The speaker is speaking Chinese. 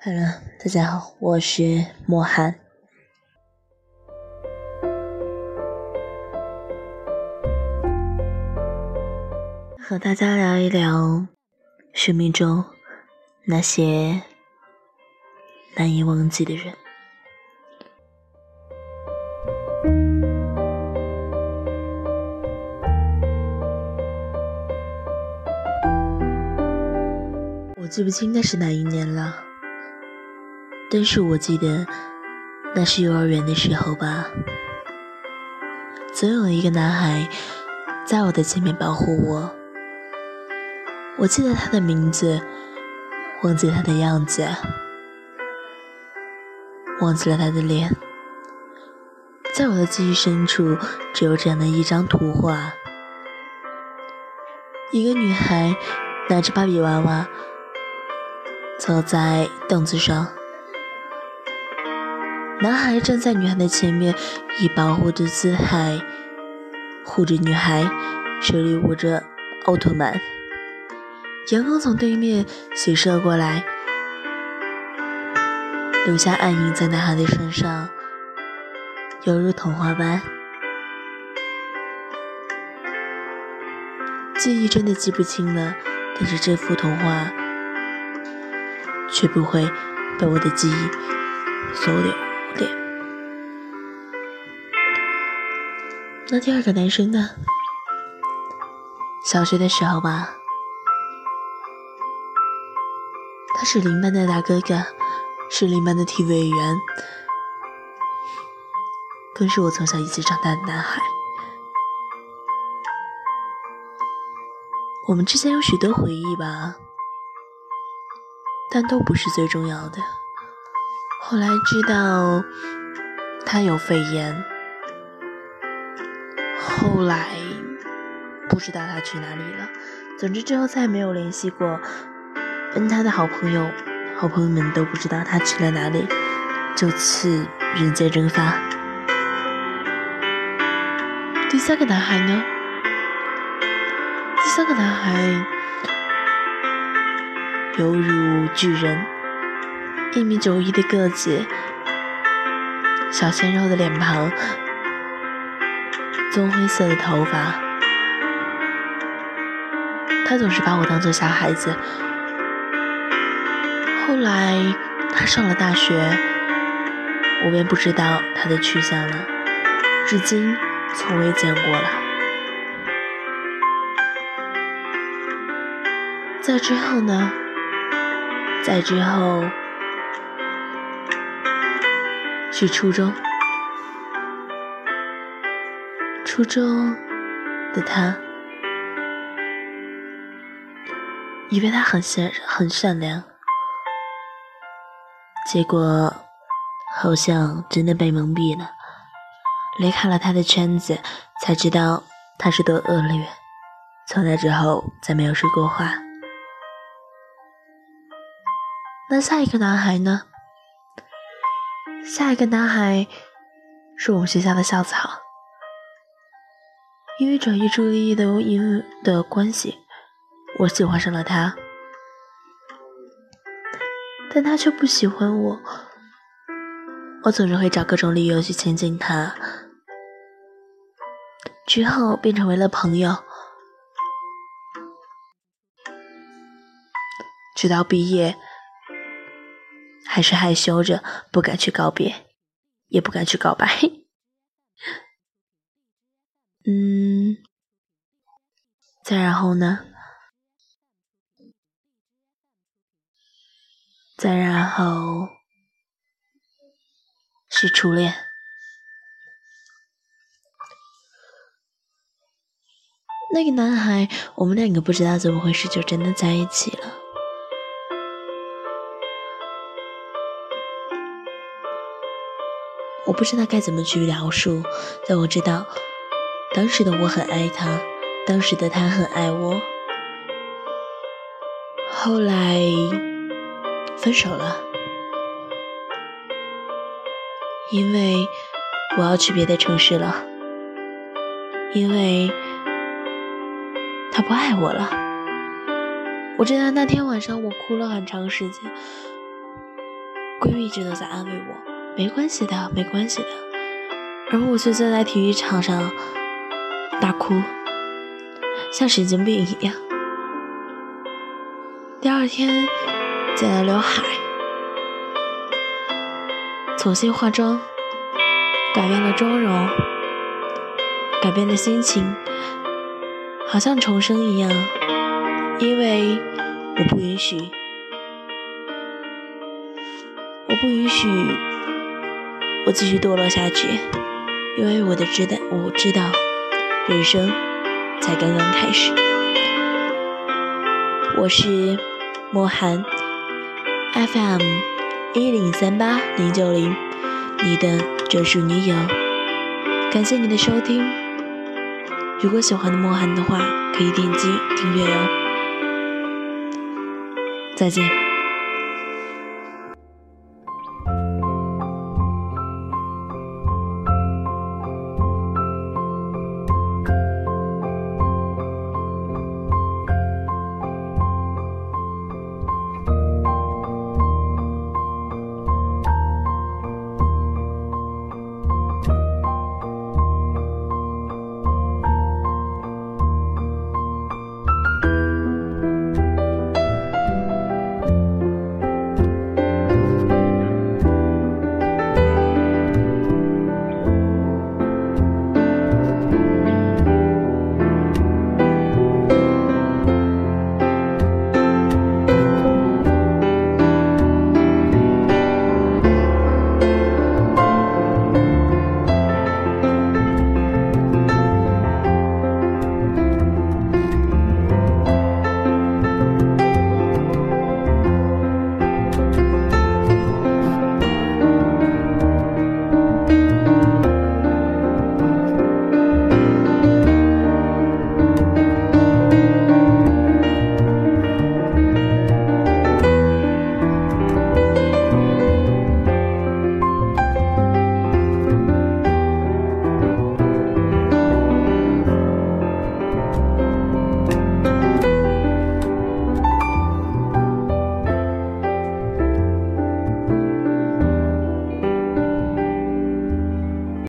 Hello，大家好，我是莫涵，和大家聊一聊生命中那些难以忘记的人。我记不清那是哪一年了。但是我记得，那是幼儿园的时候吧。总有一个男孩在我的前面保护我。我记得他的名字，忘记他的样子，忘记了他的脸。在我的记忆深处，只有这样的一张图画：一个女孩拿着芭比娃娃，坐在凳子上。男孩站在女孩的前面，以保护的姿态护着女孩，手里握着奥特曼。阳光从对面斜射过来，留下暗影在男孩的身上，犹如童话般。记忆真的记不清了，但是这幅童话却不会被我的记忆所那第二个男生呢？小学的时候吧，他是邻班的大哥哥，是邻班的体育委员，更是我从小一起长大的男孩。我们之间有许多回忆吧，但都不是最重要的。后来知道他有肺炎。后来不知道他去哪里了。总之之后再也没有联系过，跟他的好朋友、好朋友们都不知道他去了哪里，就此人间蒸发。第三个男孩呢？第三个男孩犹如巨人，一米九一的个子，小鲜肉的脸庞。棕灰色的头发，他总是把我当做小孩子。后来他上了大学，我便不知道他的去向了，至今从未见过了。在之后呢？在之后是初中。初中的他，以为他很善很善良，结果好像真的被蒙蔽了。离开了他的圈子，才知道他是多恶劣。从那之后，再没有说过话。那下一个男孩呢？下一个男孩是我们学校的校草。因为转移注意力的因的关系，我喜欢上了他，但他却不喜欢我。我总是会找各种理由去亲近他，之后便成为了朋友，直到毕业，还是害羞着，不敢去告别，也不敢去告白。嗯，再然后呢？再然后是初恋。那个男孩，我们两个不知道怎么回事，就真的在一起了。不知道该怎么去描述，但我知道。当时的我很爱他，当时的他很爱我，后来分手了，因为我要去别的城市了，因为他不爱我了。我记得那天晚上我哭了很长时间，闺蜜一直都在安慰我，没关系的，没关系的，而我却站在体育场上大哭，像神经病一样。第二天剪了刘海，重新化妆，改变了妆容，改变了心情，好像重生一样，因为我不允许。我不允许我继续堕落下去，因为我的知道，我知道人生才刚刚开始。我是莫寒，FM 一零三八零九零，你的专属女友。感谢你的收听，如果喜欢的莫寒的话，可以点击订阅哟。再见。